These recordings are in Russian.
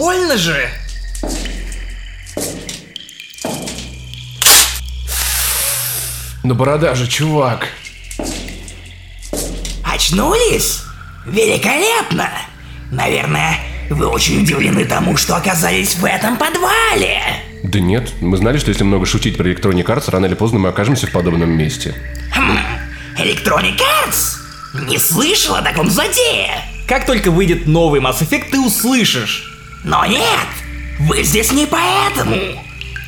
больно же. Ну борода же, чувак. Очнулись? Великолепно! Наверное, вы очень удивлены тому, что оказались в этом подвале. Да нет, мы знали, что если много шутить про Electronic Arts, рано или поздно мы окажемся в подобном месте. Хм, Electronic Arts? Не слышал о таком злодее. Как только выйдет новый Mass Effect, ты услышишь. Но нет, вы здесь не поэтому.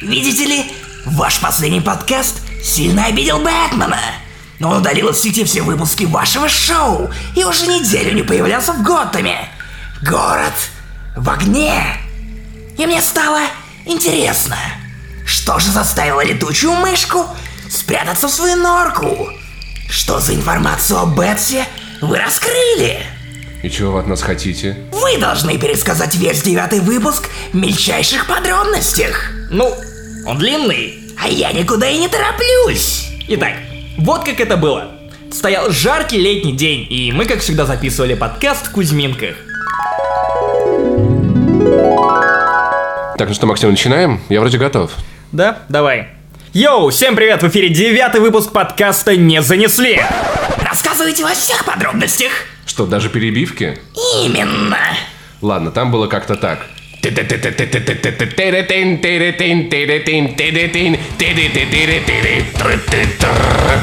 Видите ли, ваш последний подкаст сильно обидел Бэтмена. Но он удалил из сети все выпуски вашего шоу и уже неделю не появлялся в Готэме. Город в огне. И мне стало интересно, что же заставило летучую мышку спрятаться в свою норку? Что за информацию о Бетсе вы раскрыли? И чего вы от нас хотите? Вы должны пересказать весь девятый выпуск в мельчайших подробностях. Ну, он длинный. А я никуда и не тороплюсь. Итак, вот как это было. Стоял жаркий летний день, и мы, как всегда, записывали подкаст в Кузьминках. Так, ну что, Максим, начинаем? Я вроде готов. Да? Давай. Йоу, всем привет! В эфире девятый выпуск подкаста «Не занесли». Рассказывайте во всех подробностях. Что, даже перебивки? Именно. Ладно, там было как-то так.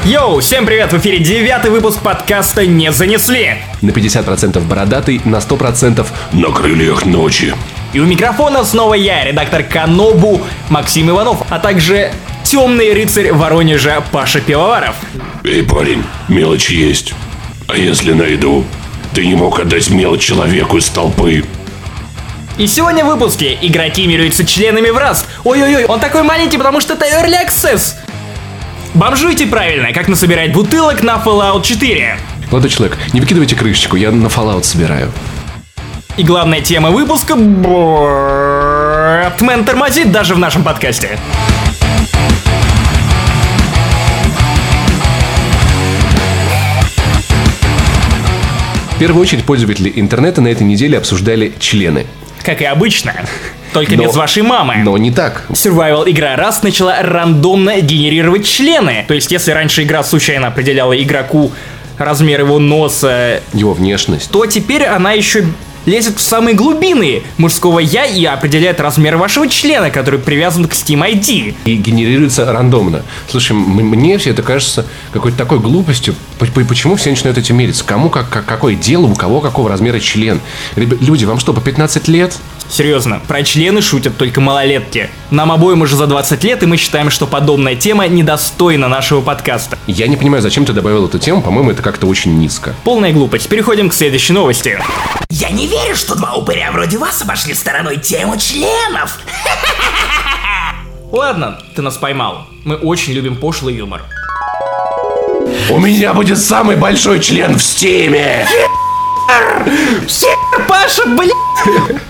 Йоу, всем привет! В эфире девятый выпуск подкаста «Не занесли». На 50% бородатый, на 100% на крыльях ночи. И у микрофона снова я, редактор Канобу Максим Иванов, а также темный рыцарь Воронежа Паша Пивоваров. Эй, парень, мелочь есть. А если найду? Ты не мог отдать мелочь человеку из толпы. И сегодня в выпуске игроки мируются членами в Rust. Ой-ой-ой, он такой маленький, потому что это Early Access. Бомжуйте правильно, как насобирать бутылок на Fallout 4. Молодой человек, не выкидывайте крышечку, я на Fallout собираю. И главная тема выпуска... Бэтмен тормозит даже в нашем подкасте. Первую очередь пользователи интернета на этой неделе обсуждали члены. Как и обычно. Только Но- без вашей мамы. Но не так. Survival игра раз начала рандомно генерировать члены. То есть, если раньше игра случайно определяла игроку размер его носа, Его внешность. то теперь она еще лезет в самые глубины мужского я и определяет размер вашего члена, который привязан к Steam ID. и генерируется рандомно. Слушай, мне все это кажется какой-то такой глупостью. Почему все начинают этим мериться? Кому как, как- какое дело, у кого какого размера член? Люди, вам что, по 15 лет? Серьезно, про члены шутят только малолетки. Нам обоим уже за 20 лет, и мы считаем, что подобная тема недостойна нашего подкаста. Я не понимаю, зачем ты добавил эту тему, по-моему, это как-то очень низко. Полная глупость. Переходим к следующей новости. Я не верю, что два упыря вроде вас обошли стороной тему членов. Ладно, ты нас поймал. Мы очень любим пошлый юмор. У меня будет самый большой член в Steam е. Паша, блин!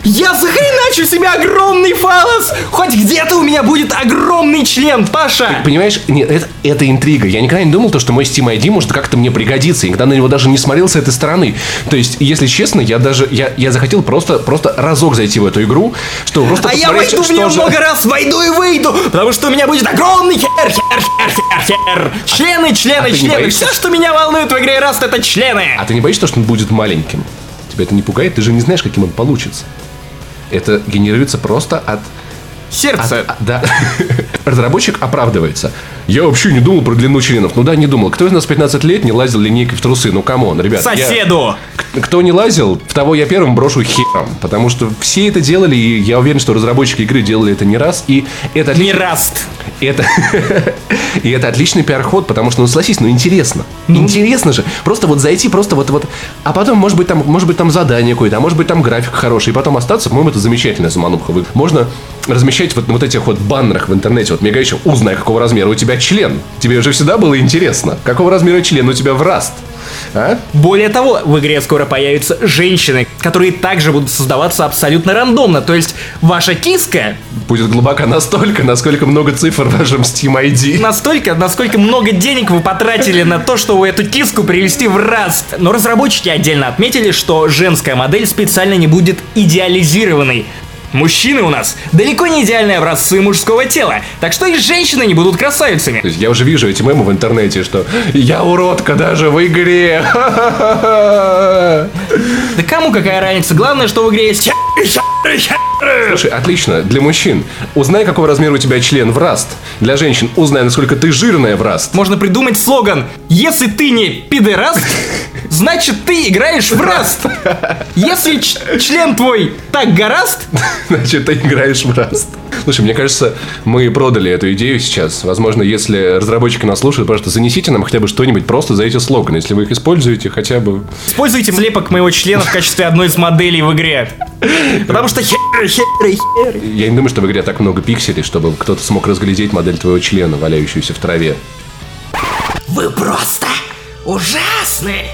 Я захреначу себе огромный фалос! Хоть где-то у меня будет огромный член, Паша! Понимаешь, нет, это, это интрига. Я никогда не думал, то, что мой Steam ID может как-то мне пригодиться. Никогда на него даже не смотрел с этой стороны. То есть, если честно, я даже, я, я захотел просто, просто разок зайти в эту игру, чтобы просто А я войду в что нее же- много раз, войду и выйду, потому что у меня будет огромный хер, хер, хер, хер, хер. Члены, члены, а ты члены. боишься? Все, что меня волнует в игре Rust, это члены. А ты не боишься, что он будет маленьким? Тебя это не пугает? Ты же не знаешь, каким он получится. Это генерируется просто от... Сердце. от- да. Разработчик оправдывается. Я вообще не думал про длину членов. Ну да, не думал. Кто из нас 15 лет не лазил линейкой в трусы? Ну come on, ребят. я- Соседу. К- Кто не лазил, в того я первым брошу хером. Потому что все это делали, и я уверен, что разработчики игры делали это не раз. И это Не и это, и это отличный пиар-ход, потому что, ну, согласись, ну, интересно. Интересно же. Просто вот зайти, просто вот, вот. А потом, может быть, там, может быть, там задание какое-то, а может быть, там график хороший. И потом остаться, по-моему, это замечательная замануха. Можно размещать вот на вот этих вот баннерах в интернете, вот мигающих, узнай, какого размера у тебя член. Тебе же всегда было интересно. Какого размера член у тебя в раст? А? Более того, в игре скоро появятся женщины, которые также будут создаваться абсолютно рандомно. То есть ваша киска Будет глубока настолько, насколько много цифр в вашем Steam ID. настолько, насколько много денег вы потратили на то, чтобы эту киску привести в раст. Но разработчики отдельно отметили, что женская модель специально не будет идеализированной. Мужчины у нас далеко не идеальные образцы мужского тела, так что и женщины не будут красавицами. То есть я уже вижу эти мемы в интернете, что я уродка даже в игре. Да кому какая разница? Главное, что в игре есть Слушай, отлично. Для мужчин узнай, какого размера у тебя член в раст. Для женщин узнай, насколько ты жирная в раст. Можно придумать слоган «Если ты не пидораст, значит ты играешь в раст». Если член твой так гораст, Значит, ты играешь в раст. Слушай, мне кажется, мы продали эту идею сейчас. Возможно, если разработчики нас слушают, просто занесите нам хотя бы что-нибудь просто за эти слоганы. Если вы их используете, хотя бы... используйте слепок моего члена в качестве одной из моделей в игре. Потому что хер, хер, хер. Я не думаю, что в игре так много пикселей, чтобы кто-то смог разглядеть модель твоего члена, валяющуюся в траве. Вы просто ужасны!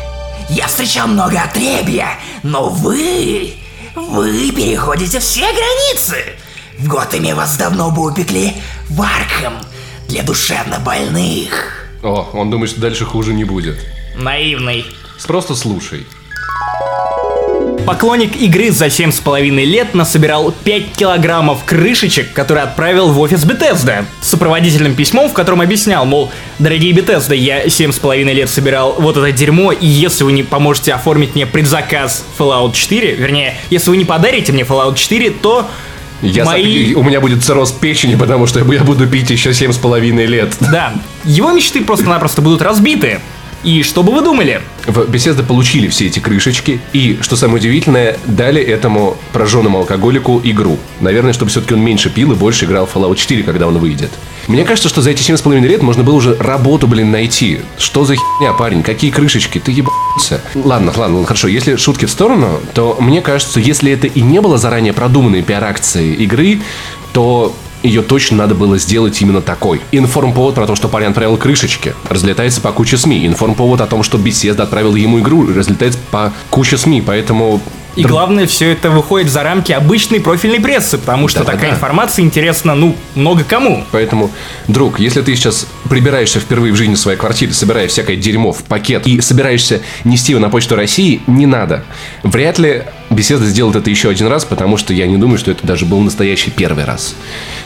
Я встречал много отребья, но вы... Вы переходите все границы! В Готэме вас давно бы упекли в Аркхем для душевно больных. О, он думает, что дальше хуже не будет. Наивный. Просто слушай. Поклонник игры за 7,5 лет насобирал 5 килограммов крышечек, которые отправил в офис Bethesda с сопроводительным письмом, в котором объяснял, мол, дорогие Bethesda, я 7,5 лет собирал вот это дерьмо, и если вы не поможете оформить мне предзаказ Fallout 4, вернее, если вы не подарите мне Fallout 4, то Я мои... У меня будет цирроз печени, потому что я буду пить еще семь с половиной лет. Да, его мечты просто-напросто будут разбиты. И что бы вы думали? В Bethesda получили все эти крышечки и, что самое удивительное, дали этому прожженному алкоголику игру. Наверное, чтобы все-таки он меньше пил и больше играл в Fallout 4, когда он выйдет. Мне кажется, что за эти 7,5 лет можно было уже работу, блин, найти. Что за херня, парень? Какие крышечки? Ты ебался. Ладно, ладно, хорошо. Если шутки в сторону, то мне кажется, если это и не было заранее продуманной пиар-акцией игры, то ее точно надо было сделать именно такой. Информповод про то, что парень отправил крышечки, разлетается по куче СМИ. Информповод о том, что Беседа отправил ему игру, разлетается по куче СМИ. Поэтому... И главное, все это выходит за рамки обычной профильной прессы, потому что Да-да-да. такая информация интересна, ну, много кому. Поэтому, друг, если ты сейчас прибираешься впервые в жизни в своей квартире, собирая всякое дерьмо в пакет и собираешься нести его на почту России, не надо. Вряд ли беседа сделает это еще один раз, потому что я не думаю, что это даже был настоящий первый раз.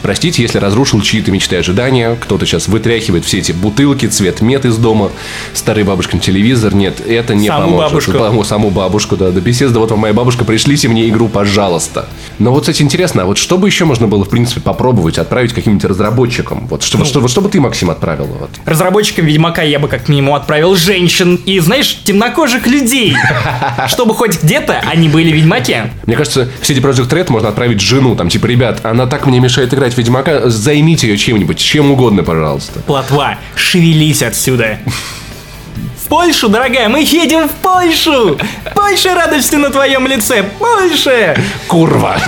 Простите, если разрушил чьи-то мечты и ожидания, кто-то сейчас вытряхивает все эти бутылки, цвет мед из дома, старый бабушкин телевизор. Нет, это не Саму поможет. бабушку. Саму, саму бабушку, да. До беседы, вот вам моя бабушка, пришлите мне игру, пожалуйста. Но вот, кстати, интересно, а вот что бы еще можно было, в принципе, попробовать отправить каким-нибудь разработчикам? Вот что, вот что, вот что бы ты, Максим, отправил? Вот. Разработчикам Ведьмака я бы как минимум отправил женщин и, знаешь, темнокожих людей. Чтобы хоть где-то они были ведьмаки. Мне кажется, в CD Projekt Red можно отправить жену, там, типа, ребят, она так мне мешает играть в Ведьмака, займите ее чем-нибудь, чем угодно, пожалуйста. Плотва, шевелись отсюда. В Польшу, дорогая, мы едем в Польшу! Больше радости на твоем лице, больше! Курва!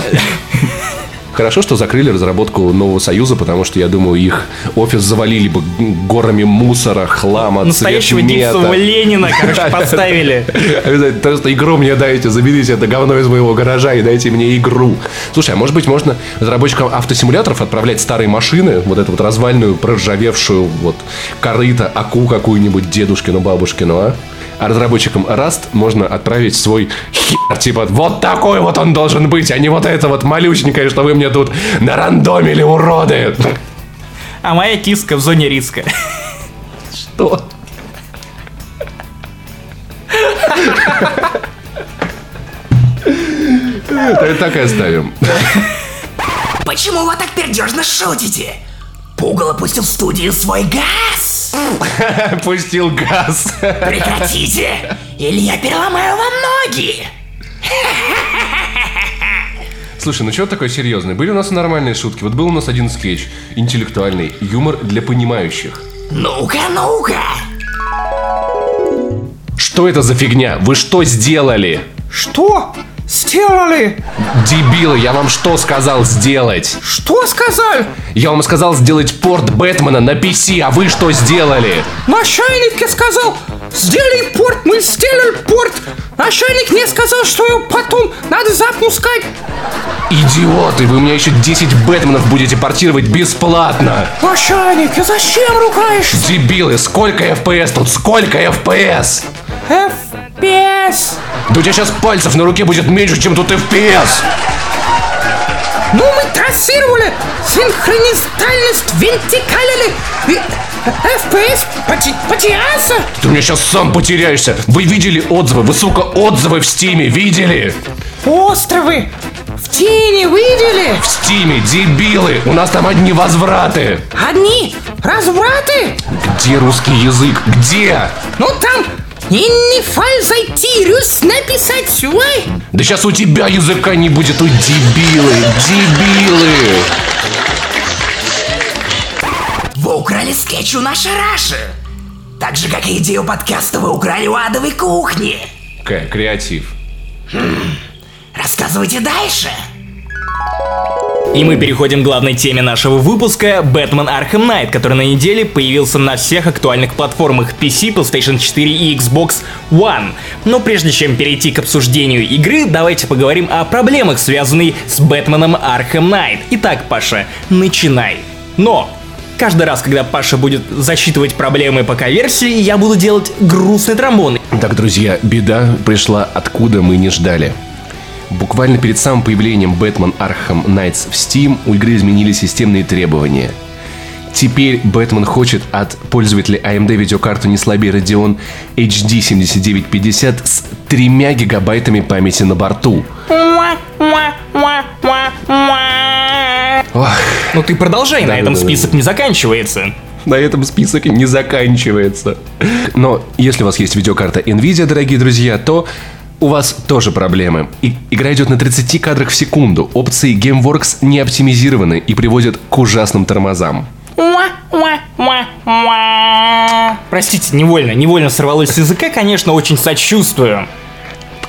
Хорошо, что закрыли разработку нового союза, потому что, я думаю, их офис завалили бы горами мусора, хлама, Настоящего. Диксова Ленина, короче, подставили. Обязательно. Просто игру мне дайте, заберите это говно из моего гаража и дайте мне игру. Слушай, а может быть можно разработчикам автосимуляторов отправлять старые машины, вот эту вот развальную, проржавевшую вот корыто, аку какую-нибудь дедушкину, бабушкину, а? А разработчикам Rust можно отправить свой хер, типа, вот такой вот он должен быть, а не вот это вот малюсенькое, что вы мне тут нарандомили, уроды. А моя киска в зоне риска. Что? Так так и оставим. Почему вы так пердежно шутите? Пугало пустил в студию свой газ! Пустил газ. Прекратите, или я переломаю вам ноги! Слушай, ну что такое серьезное? Были у нас и нормальные шутки. Вот был у нас один скетч. Интеллектуальный. Юмор для понимающих. Ну-ка, ну-ка! Что это за фигня? Вы что сделали? Что? Сделали? Дебилы, я вам что сказал сделать? Что сказали? Я вам сказал сделать порт Бэтмена на PC, а вы что сделали? Начальник я сказал, сделай порт, мы сделали порт. Начальник мне сказал, что его потом надо запускать. Идиоты, вы мне еще 10 Бэтменов будете портировать бесплатно. Начальник, а зачем ругаешься? Дебилы, сколько FPS тут? Сколько FPS? FPS. Да у тебя сейчас пальцев на руке будет меньше, чем тут FPS. Ну, мы трассировали синхронистальность, вертикалили, и FPS поте- потерялся. Ты меня сейчас сам потеряешься. Вы видели отзывы? Вы, сука, отзывы в Стиме видели? Островы в тени видели? В Стиме, дебилы! У нас там одни возвраты! Одни развраты? Где русский язык? Где? Ну, там и не файл зайти, рюс написать, ой. Да сейчас у тебя языка не будет, ой, дебилы, дебилы! Вы украли скетч у нашей Раши. Так же, как и идею подкаста вы украли у адовой кухни. К, креатив. Рассказывайте дальше. И мы переходим к главной теме нашего выпуска — Бэтмен Arkham Knight, который на неделе появился на всех актуальных платформах PC, PlayStation 4 и Xbox One. Но прежде чем перейти к обсуждению игры, давайте поговорим о проблемах, связанных с Бэтменом Arkham Knight. Итак, Паша, начинай. Но Каждый раз, когда Паша будет засчитывать проблемы пока версии, я буду делать грустный тромбон. Так, друзья, беда пришла откуда мы не ждали. Буквально перед самым появлением Batman Arkham Knights в Steam у игры изменили системные требования. Теперь Бэтмен хочет от пользователей AMD видеокарту не слабее Radeon HD 7950 с 3 гигабайтами памяти на борту. Ну ты продолжай, на этом список не заканчивается. на этом список не заканчивается. Но если у вас есть видеокарта Nvidia, дорогие друзья, то у вас тоже проблемы. И- игра идет на 30 кадрах в секунду. Опции GameWorks не оптимизированы и приводят к ужасным тормозам. Простите, невольно, невольно сорвалось с языка, конечно, очень сочувствую.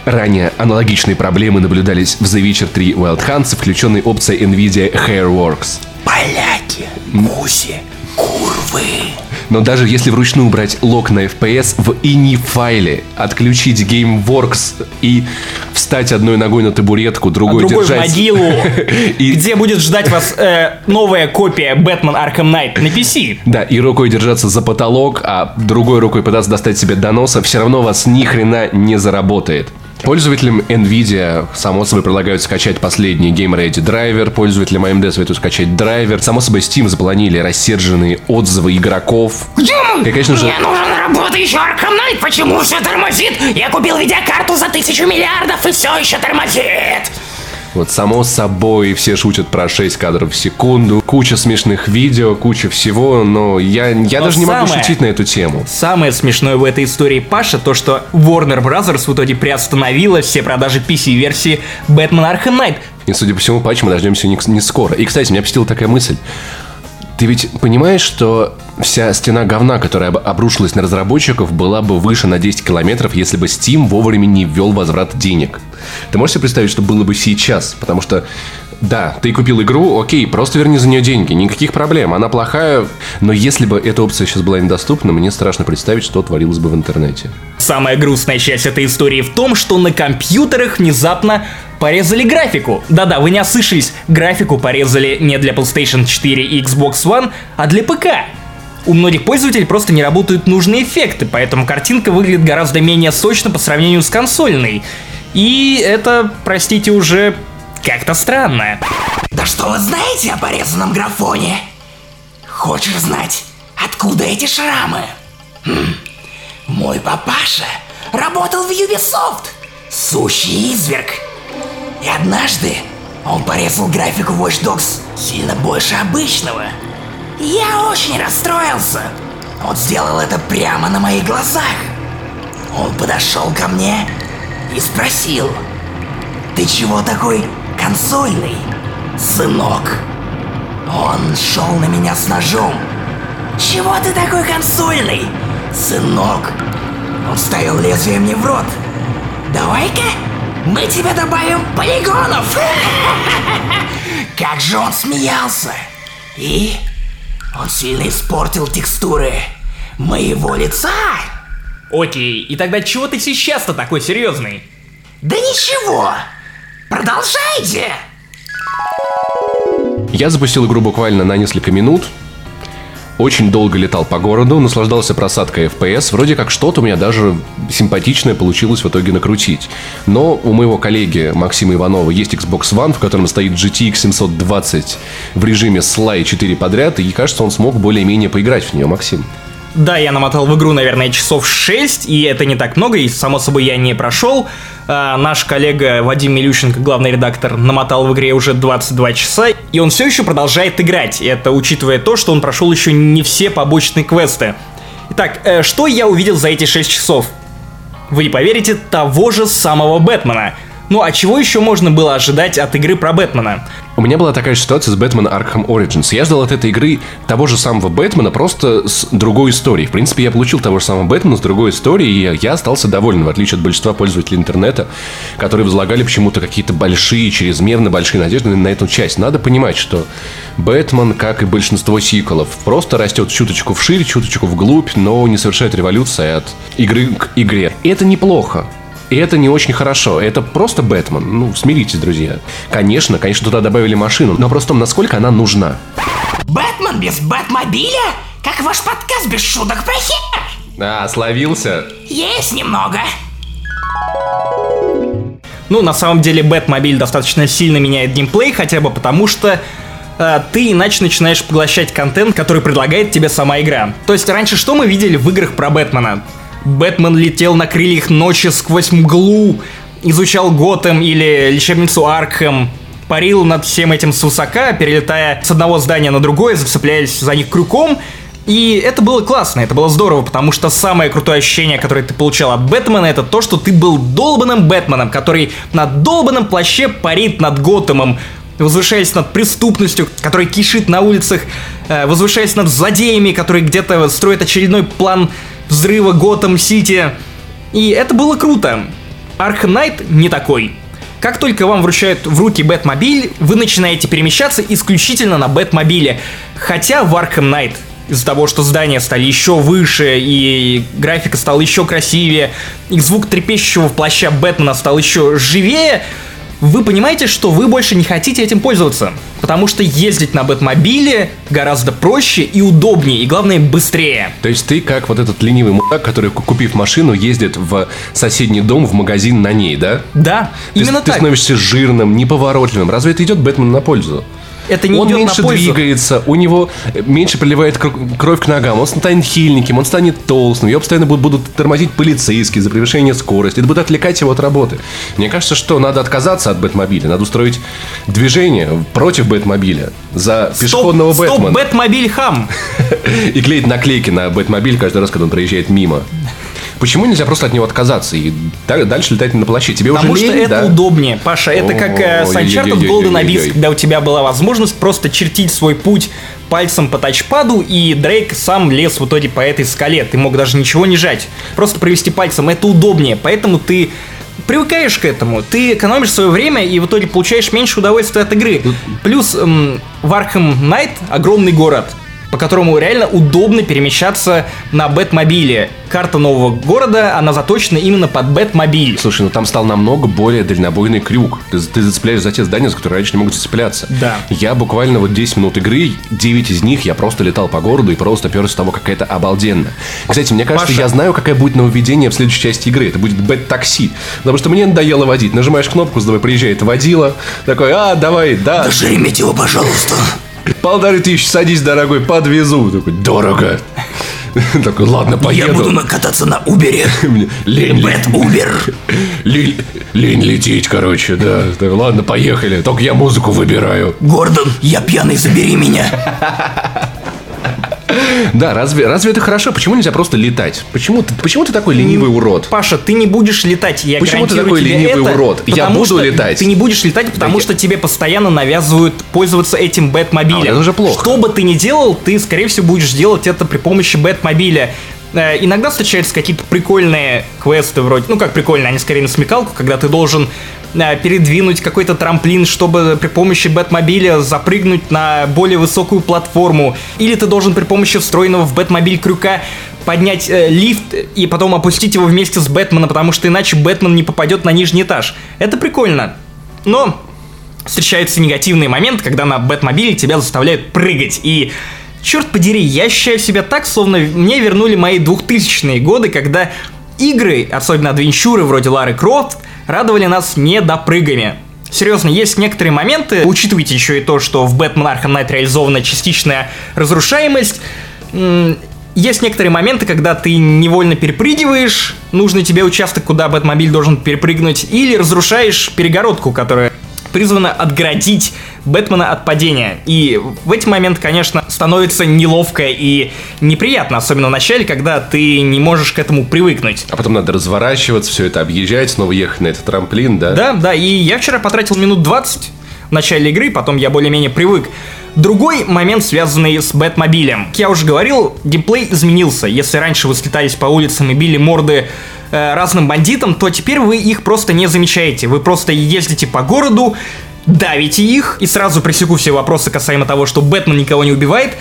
Ранее аналогичные проблемы наблюдались в The Witcher 3 Wild Hunt, включенной опцией Nvidia Hairworks. Поляки, гуси, курвы. Но даже если вручную брать лог на FPS в ini файле, отключить GameWorks и встать одной ногой на табуретку, А другой, другой в держать... могилу, где будет ждать вас э, новая копия Бэтмен Arkham Knight на PC. Да, и рукой держаться за потолок, а другой рукой пытаться достать себе до носа, все равно вас ни хрена не заработает. Пользователям NVIDIA, само собой, предлагают скачать последний Game Ready драйвер, пользователям AMD советуют скачать драйвер. Само собой, Steam заполонили рассерженные отзывы игроков. И, конечно же, Мне нужен работающий Arkham Knight, почему все тормозит? Я купил видеокарту за тысячу миллиардов и все еще тормозит. Вот само собой, все шутят про 6 кадров в секунду, куча смешных видео, куча всего, но я, я Но даже не могу самое- шутить на эту тему. Самое смешное в этой истории, Паша, то, что Warner Bros. в итоге приостановила все продажи PC-версии Batman Arkham Knight. И, судя по всему, патч мы дождемся не, не скоро. И, кстати, меня посетила такая мысль. Ты ведь понимаешь, что вся стена говна, которая об- обрушилась на разработчиков, была бы выше на 10 километров, если бы Steam вовремя не ввел возврат денег. Ты можешь себе представить, что было бы сейчас? Потому что, да, ты купил игру, окей, просто верни за нее деньги, никаких проблем, она плохая, но если бы эта опция сейчас была недоступна, мне страшно представить, что творилось бы в интернете. Самая грустная часть этой истории в том, что на компьютерах внезапно порезали графику. Да-да, вы не ослышались, графику порезали не для PlayStation 4 и Xbox One, а для ПК. У многих пользователей просто не работают нужные эффекты, поэтому картинка выглядит гораздо менее сочно по сравнению с консольной. И это, простите, уже как-то странно. Да что вы знаете о порезанном графоне? Хочешь знать, откуда эти шрамы? Хм. Мой папаша работал в Ubisoft. Сущий изверг. И однажды он порезал графику Watch Dogs сильно больше обычного. Я очень расстроился. Он сделал это прямо на моих глазах. Он подошел ко мне и спросил, ты чего такой консольный, сынок? Он шел на меня с ножом. Чего ты такой консольный, сынок? Он вставил лезвие мне в рот. Давай-ка мы тебе добавим полигонов. Как же он смеялся. И он сильно испортил текстуры моего лица. Окей, и тогда чего ты сейчас-то такой серьезный? Да ничего. Продолжайте. Я запустил игру буквально на несколько минут. очень долго летал по городу, наслаждался просадкой FPS. Вроде как что-то у меня даже симпатичное получилось в итоге накрутить. Но у моего коллеги Максима Иванова есть Xbox One, в котором стоит GTX 720 в режиме слай 4 подряд, и кажется, он смог более-менее поиграть в нее, Максим. Да, я намотал в игру, наверное, часов 6, и это не так много, и, само собой, я не прошел. А, наш коллега Вадим Милющенко, главный редактор, намотал в игре уже 22 часа, и он все еще продолжает играть. Это учитывая то, что он прошел еще не все побочные квесты. Итак, э, что я увидел за эти 6 часов? Вы не поверите, того же самого Бэтмена. Ну а чего еще можно было ожидать от игры про Бэтмена? У меня была такая ситуация с Бэтмен Arkham Origins. Я ждал от этой игры того же самого Бэтмена, просто с другой историей. В принципе, я получил того же самого Бэтмена с другой историей, и я остался доволен, в отличие от большинства пользователей интернета, которые возлагали почему-то какие-то большие, чрезмерно большие надежды на эту часть. Надо понимать, что Бэтмен, как и большинство сиквелов, просто растет чуточку вширь, чуточку вглубь, но не совершает революции от игры к игре. И это неплохо. И это не очень хорошо. Это просто Бэтмен. Ну, смиритесь, друзья. Конечно, конечно, туда добавили машину, но просто насколько она нужна. Бэтмен без Бэтмобиля? Как ваш подкаст без шуток про хер? А, словился. Есть немного. Ну, на самом деле, Бэтмобиль достаточно сильно меняет геймплей, хотя бы потому что э, ты иначе начинаешь поглощать контент, который предлагает тебе сама игра. То есть раньше что мы видели в играх про Бэтмена? Бэтмен летел на крыльях ночи сквозь мглу, изучал Готэм или лечебницу Аркхэм, парил над всем этим с высока, перелетая с одного здания на другое, зацепляясь за них крюком. И это было классно, это было здорово, потому что самое крутое ощущение, которое ты получал от Бэтмена, это то, что ты был долбанным Бэтменом, который на долбанном плаще парит над Готэмом, возвышаясь над преступностью, которая кишит на улицах, э, возвышаясь над злодеями, которые где-то строят очередной план взрыва Готэм Сити. И это было круто. Арк Найт не такой. Как только вам вручают в руки Бэтмобиль, вы начинаете перемещаться исключительно на Бэтмобиле. Хотя в Arkham Knight из-за того, что здания стали еще выше, и графика стала еще красивее, и звук трепещущего плаща Бэтмена стал еще живее, вы понимаете, что вы больше не хотите этим пользоваться. Потому что ездить на Бэтмобиле гораздо проще и удобнее, и главное быстрее. То есть ты как вот этот ленивый мудак, который, купив машину, ездит в соседний дом, в магазин на ней, да? Да, Ты, именно ты так. становишься жирным, неповоротливым. Разве это идет Бэтмену на пользу? Это не он идет меньше на пользу. двигается, у него меньше приливает кр- кровь к ногам, он станет хильненьким, он станет толстым, его постоянно будут, тормозить полицейские за превышение скорости, это будет отвлекать его от работы. Мне кажется, что надо отказаться от Бэтмобиля, надо устроить движение против Бэтмобиля за пешеходного стоп, стоп, Бэтмена Бэтмобиль хам. и клеить наклейки на Бэтмобиль каждый раз, когда он проезжает мимо. Почему нельзя просто от него отказаться и да- дальше летать на плаще? Тебе Потому уже что лень, это да? удобнее, Паша. Это как э, с Uncharted. Golden Abyss, когда у тебя была возможность просто чертить свой путь пальцем по тачпаду, и Дрейк сам лез в итоге по этой скале. Ты мог даже ничего не жать. Просто провести пальцем. Это удобнее. Поэтому ты привыкаешь к этому, ты экономишь свое время и в итоге получаешь меньше удовольствия от игры. Плюс эм, в Arkham Knight огромный город, по которому реально удобно перемещаться на Бэтмобиле. Карта нового города, она заточена именно под Бэтмобиль. Слушай, ну там стал намного более дальнобойный крюк. Ты, ты зацепляешь за те здания, за которые раньше не могут зацепляться. Да. Я буквально вот 10 минут игры, 9 из них я просто летал по городу и просто перся с того, как это обалденно. Кстати, мне кажется, Паша. я знаю, какое будет нововведение в следующей части игры. Это будет bat-такси. Потому что мне надоело водить. Нажимаешь кнопку, с тобой приезжает водила. Такой, а, давай, да, Шереметьево, пожалуйста. Полторы тысячи, садись, дорогой, подвезу. Такой, дорого. Такой, ладно, Я буду поеду. на- кататься на Убере. Лень, Bat Uber. лень, лететь, короче, да. Ладно, поехали. Только я музыку выбираю. Гордон, я пьяный, забери меня. Да, разве, разве это хорошо? Почему нельзя просто летать? Почему ты, почему ты такой ленивый урод? Паша, ты не будешь летать, я Почему ты такой ленивый это, урод? Я буду летать. Ты не будешь летать, потому я- что тебе постоянно навязывают пользоваться этим Бэтмобилем. А, это уже плохо. Что бы ты ни делал, ты, скорее всего, будешь делать это при помощи Бэтмобиля. Э, Иногда встречаются какие-то прикольные квесты вроде, ну как прикольные, они скорее на смекалку, когда ты должен передвинуть какой-то трамплин, чтобы при помощи Бэтмобиля запрыгнуть на более высокую платформу. Или ты должен при помощи встроенного в Бэтмобиль крюка поднять э, лифт и потом опустить его вместе с Бэтменом, потому что иначе Бэтмен не попадет на нижний этаж. Это прикольно. Но встречаются негативные моменты, когда на Бэтмобиле тебя заставляют прыгать. И черт подери, я ощущаю себя так, словно мне вернули мои 2000-е годы, когда игры, особенно адвенчуры вроде Лары Крофт, радовали нас недопрыгами. Серьезно, есть некоторые моменты, учитывайте еще и то, что в Batman Arkham Knight реализована частичная разрушаемость, есть некоторые моменты, когда ты невольно перепрыгиваешь нужный тебе участок, куда Бэтмобиль должен перепрыгнуть, или разрушаешь перегородку, которая призвана отгородить Бэтмена от падения. И в эти моменты, конечно, становится неловко и неприятно, особенно в начале, когда ты не можешь к этому привыкнуть. А потом надо разворачиваться, все это объезжать, снова ехать на этот трамплин, да? Да, да, и я вчера потратил минут 20 в начале игры, потом я более-менее привык. Другой момент, связанный с Бэтмобилем. Как я уже говорил, геймплей изменился. Если раньше вы слетались по улицам и били морды э, разным бандитам, то теперь вы их просто не замечаете. Вы просто ездите по городу, давите их, и сразу пресеку все вопросы касаемо того, что Бэтмен никого не убивает.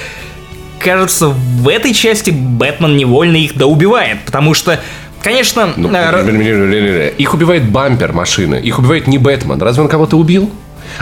Кажется, в этой части Бэтмен невольно их доубивает, потому что Конечно, Ну, э, их убивает бампер машины, их убивает не Бэтмен. Разве он кого-то убил?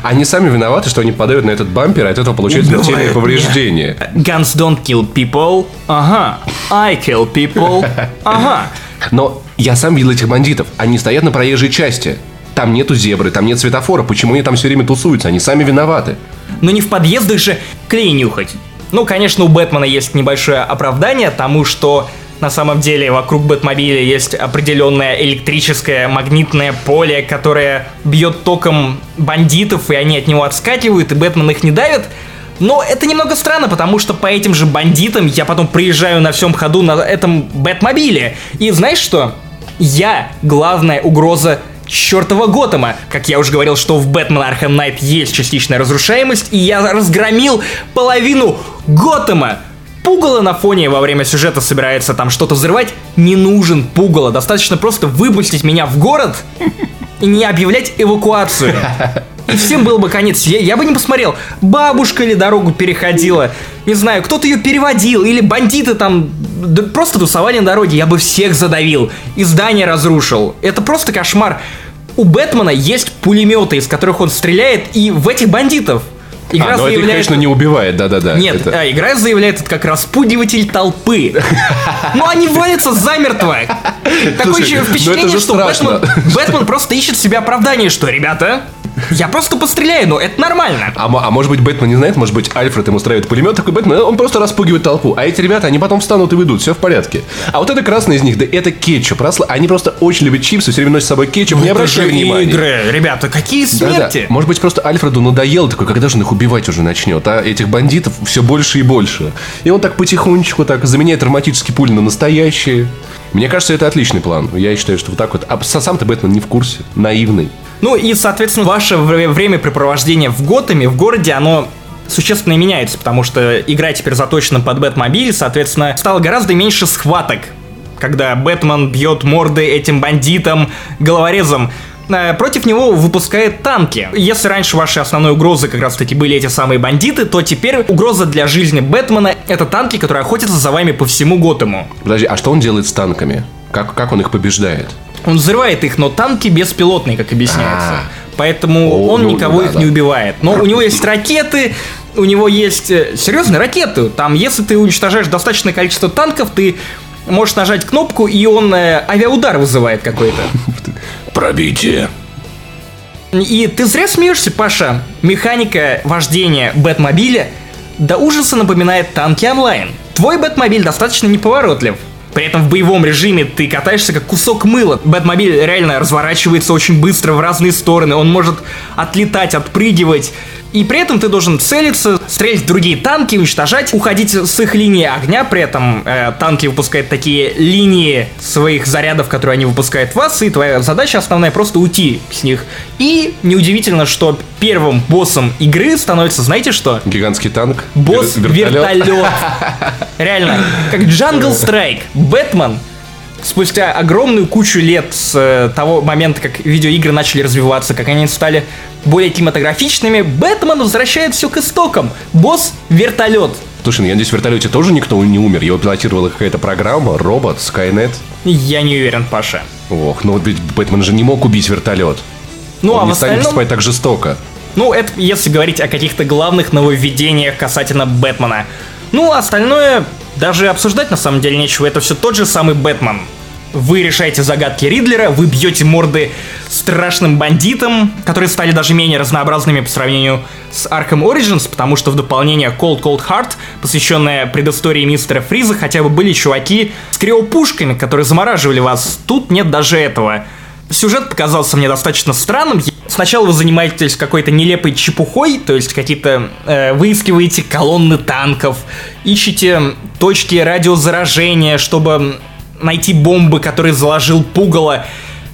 Они сами виноваты, что они подают на этот бампер, и от этого получают смертельные повреждения. Guns don't kill people. Ага. I kill people. Ага. Но я сам видел этих бандитов. Они стоят на проезжей части. Там нету зебры, там нет светофора. Почему они там все время тусуются? Они сами виноваты. Но не в подъездах же клей нюхать. Ну, конечно, у Бэтмена есть небольшое оправдание тому, что на самом деле вокруг Бэтмобиля есть определенное электрическое магнитное поле, которое бьет током бандитов, и они от него отскакивают, и Бэтмен их не давит. Но это немного странно, потому что по этим же бандитам я потом приезжаю на всем ходу на этом Бэтмобиле. И знаешь что? Я главная угроза чертова Готэма. Как я уже говорил, что в Бэтмен Архем Найт есть частичная разрушаемость, и я разгромил половину Готэма. Пугало на фоне во время сюжета собирается там что-то взрывать. Не нужен пугало. Достаточно просто выпустить меня в город и не объявлять эвакуацию. И всем был бы конец. Я, я бы не посмотрел, бабушка ли дорогу переходила, не знаю, кто-то ее переводил, или бандиты там да просто тусовали на дороге. Я бы всех задавил и здание разрушил. Это просто кошмар. У Бэтмена есть пулеметы, из которых он стреляет, и в этих бандитов. Игра а, но это их, заявляет- конечно, не убивает, да-да-да. нет, Это- а, игра заявляет это как распугиватель толпы. Ну они валятся замертво. Такое ну это впечатление, что Бэтмен просто ищет себе оправдание, что, ребята, я просто постреляю, но это нормально. А, а может быть, Бэтмен не знает, может быть, Альфред ему устраивает пулемет, такой Бэтмен, он просто распугивает толпу. А эти ребята, они потом встанут и выйдут, все в порядке. А вот это красный из них, да это кетчуп. Расла- Они просто очень любят чипсы, все время носят с собой кетчуп, не Это обращай внимания. игры, ребята, какие смерти. Может быть, просто Альфреду надоело такой, когда же он их убивать уже начнет, а этих бандитов все больше и больше. И он так потихонечку так заменяет травматические пули на настоящие. Мне кажется, это отличный план. Я считаю, что вот так вот. А сам-то Бэтмен не в курсе. Наивный. Ну и, соответственно, ваше вре- времяпрепровождение в Готэме, в городе, оно существенно меняется, потому что игра теперь заточена под Бэтмобиль, соответственно, стало гораздо меньше схваток, когда Бэтмен бьет морды этим бандитам, головорезам. Э, Против него выпускает танки. Если раньше ваши основной угрозы как раз таки были эти самые бандиты, то теперь угроза для жизни Бэтмена это танки, которые охотятся за вами по всему Готэму. Подожди, а что он делает с танками? Как, как он их побеждает? Он взрывает их, но танки беспилотные, как объясняется. А. Поэтому О, он ну, никого да, их да. не убивает. Но у него есть ракеты, у него есть... э, Серьезно, ракеты. Там, если ты уничтожаешь достаточное количество танков, ты можешь нажать кнопку, и он э, авиаудар вызывает какой-то. Пробитие. И ты зря смеешься, Паша. Механика вождения Бэтмобиля до ужаса напоминает танки онлайн. Твой Бэтмобиль достаточно неповоротлив. При этом в боевом режиме ты катаешься как кусок мыла. Бэтмобиль реально разворачивается очень быстро в разные стороны. Он может отлетать, отпрыгивать. И при этом ты должен целиться, стрелять в другие танки, уничтожать, уходить с их линии огня. При этом э, танки выпускают такие линии своих зарядов, которые они выпускают в вас, и твоя задача основная просто уйти с них. И неудивительно, что первым боссом игры становится, знаете что? Гигантский танк? Босс Вер- вертолет? вертолет. Реально, как Jungle Strike. Бэтмен спустя огромную кучу лет с э, того момента, как видеоигры начали развиваться, как они стали более кинематографичными, Бэтмен возвращает все к истокам. Босс вертолет. Слушай, ну я надеюсь, в вертолете тоже никто не умер. Его пилотировала какая-то программа, робот, Skynet. Я не уверен, Паша. Ох, ну вот ведь Бэтмен же не мог убить вертолет. Ну, Он а в не станет остальном... поступать так жестоко. Ну, это если говорить о каких-то главных нововведениях касательно Бэтмена. Ну, а остальное даже обсуждать на самом деле нечего. Это все тот же самый Бэтмен. Вы решаете загадки Ридлера, вы бьете морды страшным бандитам, которые стали даже менее разнообразными по сравнению с Arkham Origins, потому что в дополнение Cold Cold Heart, посвященное предыстории мистера Фриза, хотя бы были чуваки с криопушками, которые замораживали вас. Тут нет даже этого. Сюжет показался мне достаточно странным. Сначала вы занимаетесь какой-то нелепой чепухой, то есть какие-то э, выискиваете колонны танков, ищете точки радиозаражения, чтобы найти бомбы, которые заложил пугало.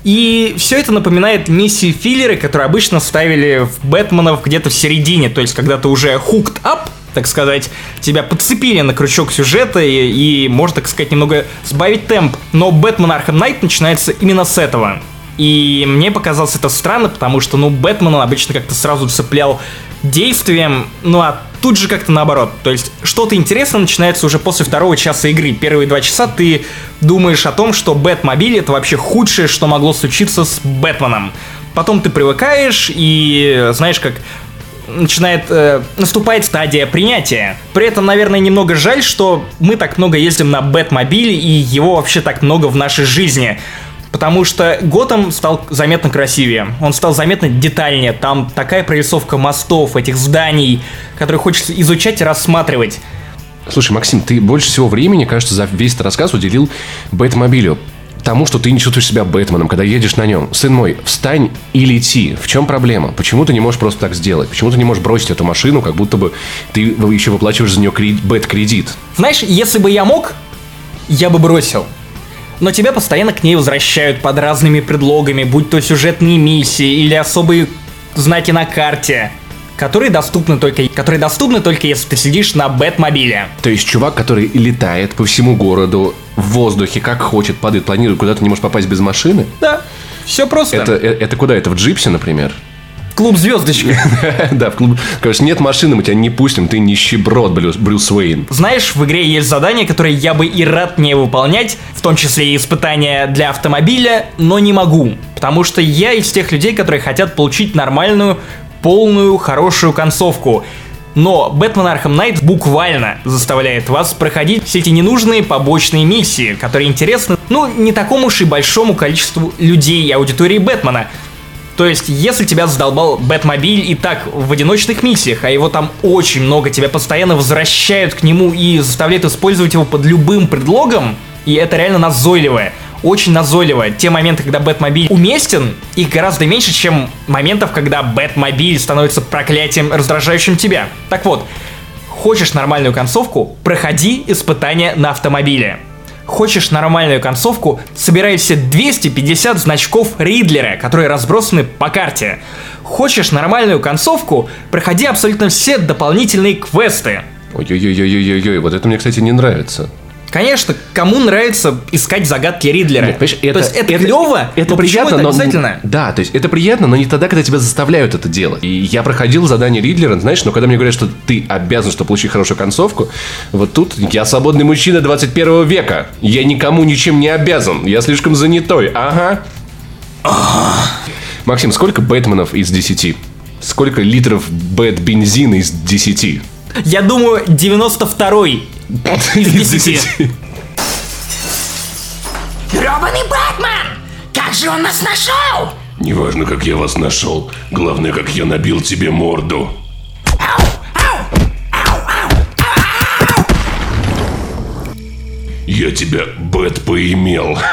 И все это напоминает миссии филлеры, которые обычно ставили в Бэтменов где-то в середине, то есть когда ты уже hooked up, так сказать, тебя подцепили на крючок сюжета и, и можно, так сказать, немного сбавить темп. Но Бэтмен Arkham Knight начинается именно с этого. И мне показалось это странно, потому что, ну, Бэтмен он обычно как-то сразу цеплял действием, ну а тут же как-то наоборот. То есть что-то интересное начинается уже после второго часа игры. Первые два часа ты думаешь о том, что Бэтмобиль это вообще худшее, что могло случиться с Бэтменом. Потом ты привыкаешь и знаешь как начинает э, наступает стадия принятия. При этом, наверное, немного жаль, что мы так много ездим на Бэтмобиле и его вообще так много в нашей жизни. Потому что Готэм стал заметно красивее. Он стал заметно детальнее. Там такая прорисовка мостов, этих зданий, которые хочется изучать и рассматривать. Слушай, Максим, ты больше всего времени, кажется, за весь этот рассказ уделил Бэтмобилю. Тому, что ты не чувствуешь себя Бэтменом, когда едешь на нем. Сын мой, встань и лети. В чем проблема? Почему ты не можешь просто так сделать? Почему ты не можешь бросить эту машину, как будто бы ты еще выплачиваешь за нее кредит, бэт-кредит? Знаешь, если бы я мог, я бы бросил но тебя постоянно к ней возвращают под разными предлогами, будь то сюжетные миссии или особые знаки на карте которые доступны только, которые доступны только если ты сидишь на Бэтмобиле. То есть чувак, который летает по всему городу в воздухе, как хочет, падает, планирует, куда ты не можешь попасть без машины? Да, все просто. Это, это, это куда? Это в джипсе, например? Клуб звездочки. да, в клуб. Короче, нет машины, мы тебя не пустим, ты нищеброд, Брюс, Брюс Уэйн. Знаешь, в игре есть задания, которые я бы и рад не выполнять, в том числе и испытания для автомобиля, но не могу. Потому что я из тех людей, которые хотят получить нормальную, полную, хорошую концовку. Но Бэтмен Arkham Knight буквально заставляет вас проходить все эти ненужные побочные миссии, которые интересны, ну, не такому уж и большому количеству людей и аудитории Бэтмена. То есть, если тебя задолбал Бэтмобиль и так в одиночных миссиях, а его там очень много, тебя постоянно возвращают к нему и заставляют использовать его под любым предлогом, и это реально назойливое, очень назойливое. Те моменты, когда Бэтмобиль уместен, их гораздо меньше, чем моментов, когда Бэтмобиль становится проклятием, раздражающим тебя. Так вот, хочешь нормальную концовку, проходи испытания на автомобиле. Хочешь нормальную концовку, собирай все 250 значков Ридлера, которые разбросаны по карте. Хочешь нормальную концовку, проходи абсолютно все дополнительные квесты. Ой-ой-ой-ой-ой-ой, вот это мне, кстати, не нравится. Конечно, кому нравится искать загадки Ридлера? Нет, это, то есть это, это клево, это приятно, это но обязательно? Да, то есть это приятно, но не тогда, когда тебя заставляют это делать. И я проходил задание Ридлера, знаешь, но когда мне говорят, что ты обязан, чтобы получить хорошую концовку, вот тут я свободный мужчина 21 века. Я никому ничем не обязан. Я слишком занятой. Ага. Максим, сколько Бэтменов из 10? Сколько литров бэт-бензина из 10? Я думаю, 92-й из 10. Гребаный Бэтмен! Как же он нас нашел? Неважно, как я вас нашел. Главное, как я набил тебе морду. Я тебя, Бэт, поимел.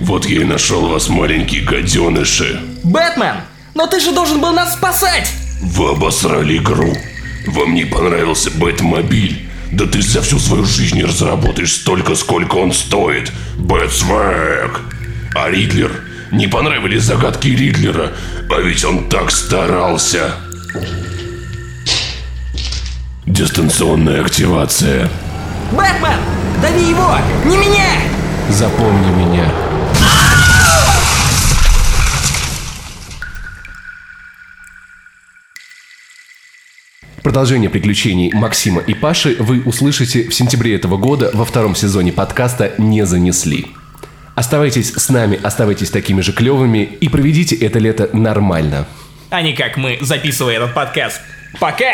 Вот я и нашел вас, маленькие гаденыши. Бэтмен, но ты же должен был нас спасать! Вы обосрали игру. Вам не понравился Бэтмобиль. Да ты за всю свою жизнь не разработаешь столько, сколько он стоит. Бэтсвэг. А Ридлер? Не понравились загадки Ридлера, а ведь он так старался. Дистанционная активация. Бэтмен! Дави его! Не меня! Запомни меня. Продолжение приключений Максима и Паши вы услышите в сентябре этого года во втором сезоне подкаста «Не занесли». Оставайтесь с нами, оставайтесь такими же клевыми и проведите это лето нормально. А не как мы, записывая этот подкаст. Пока!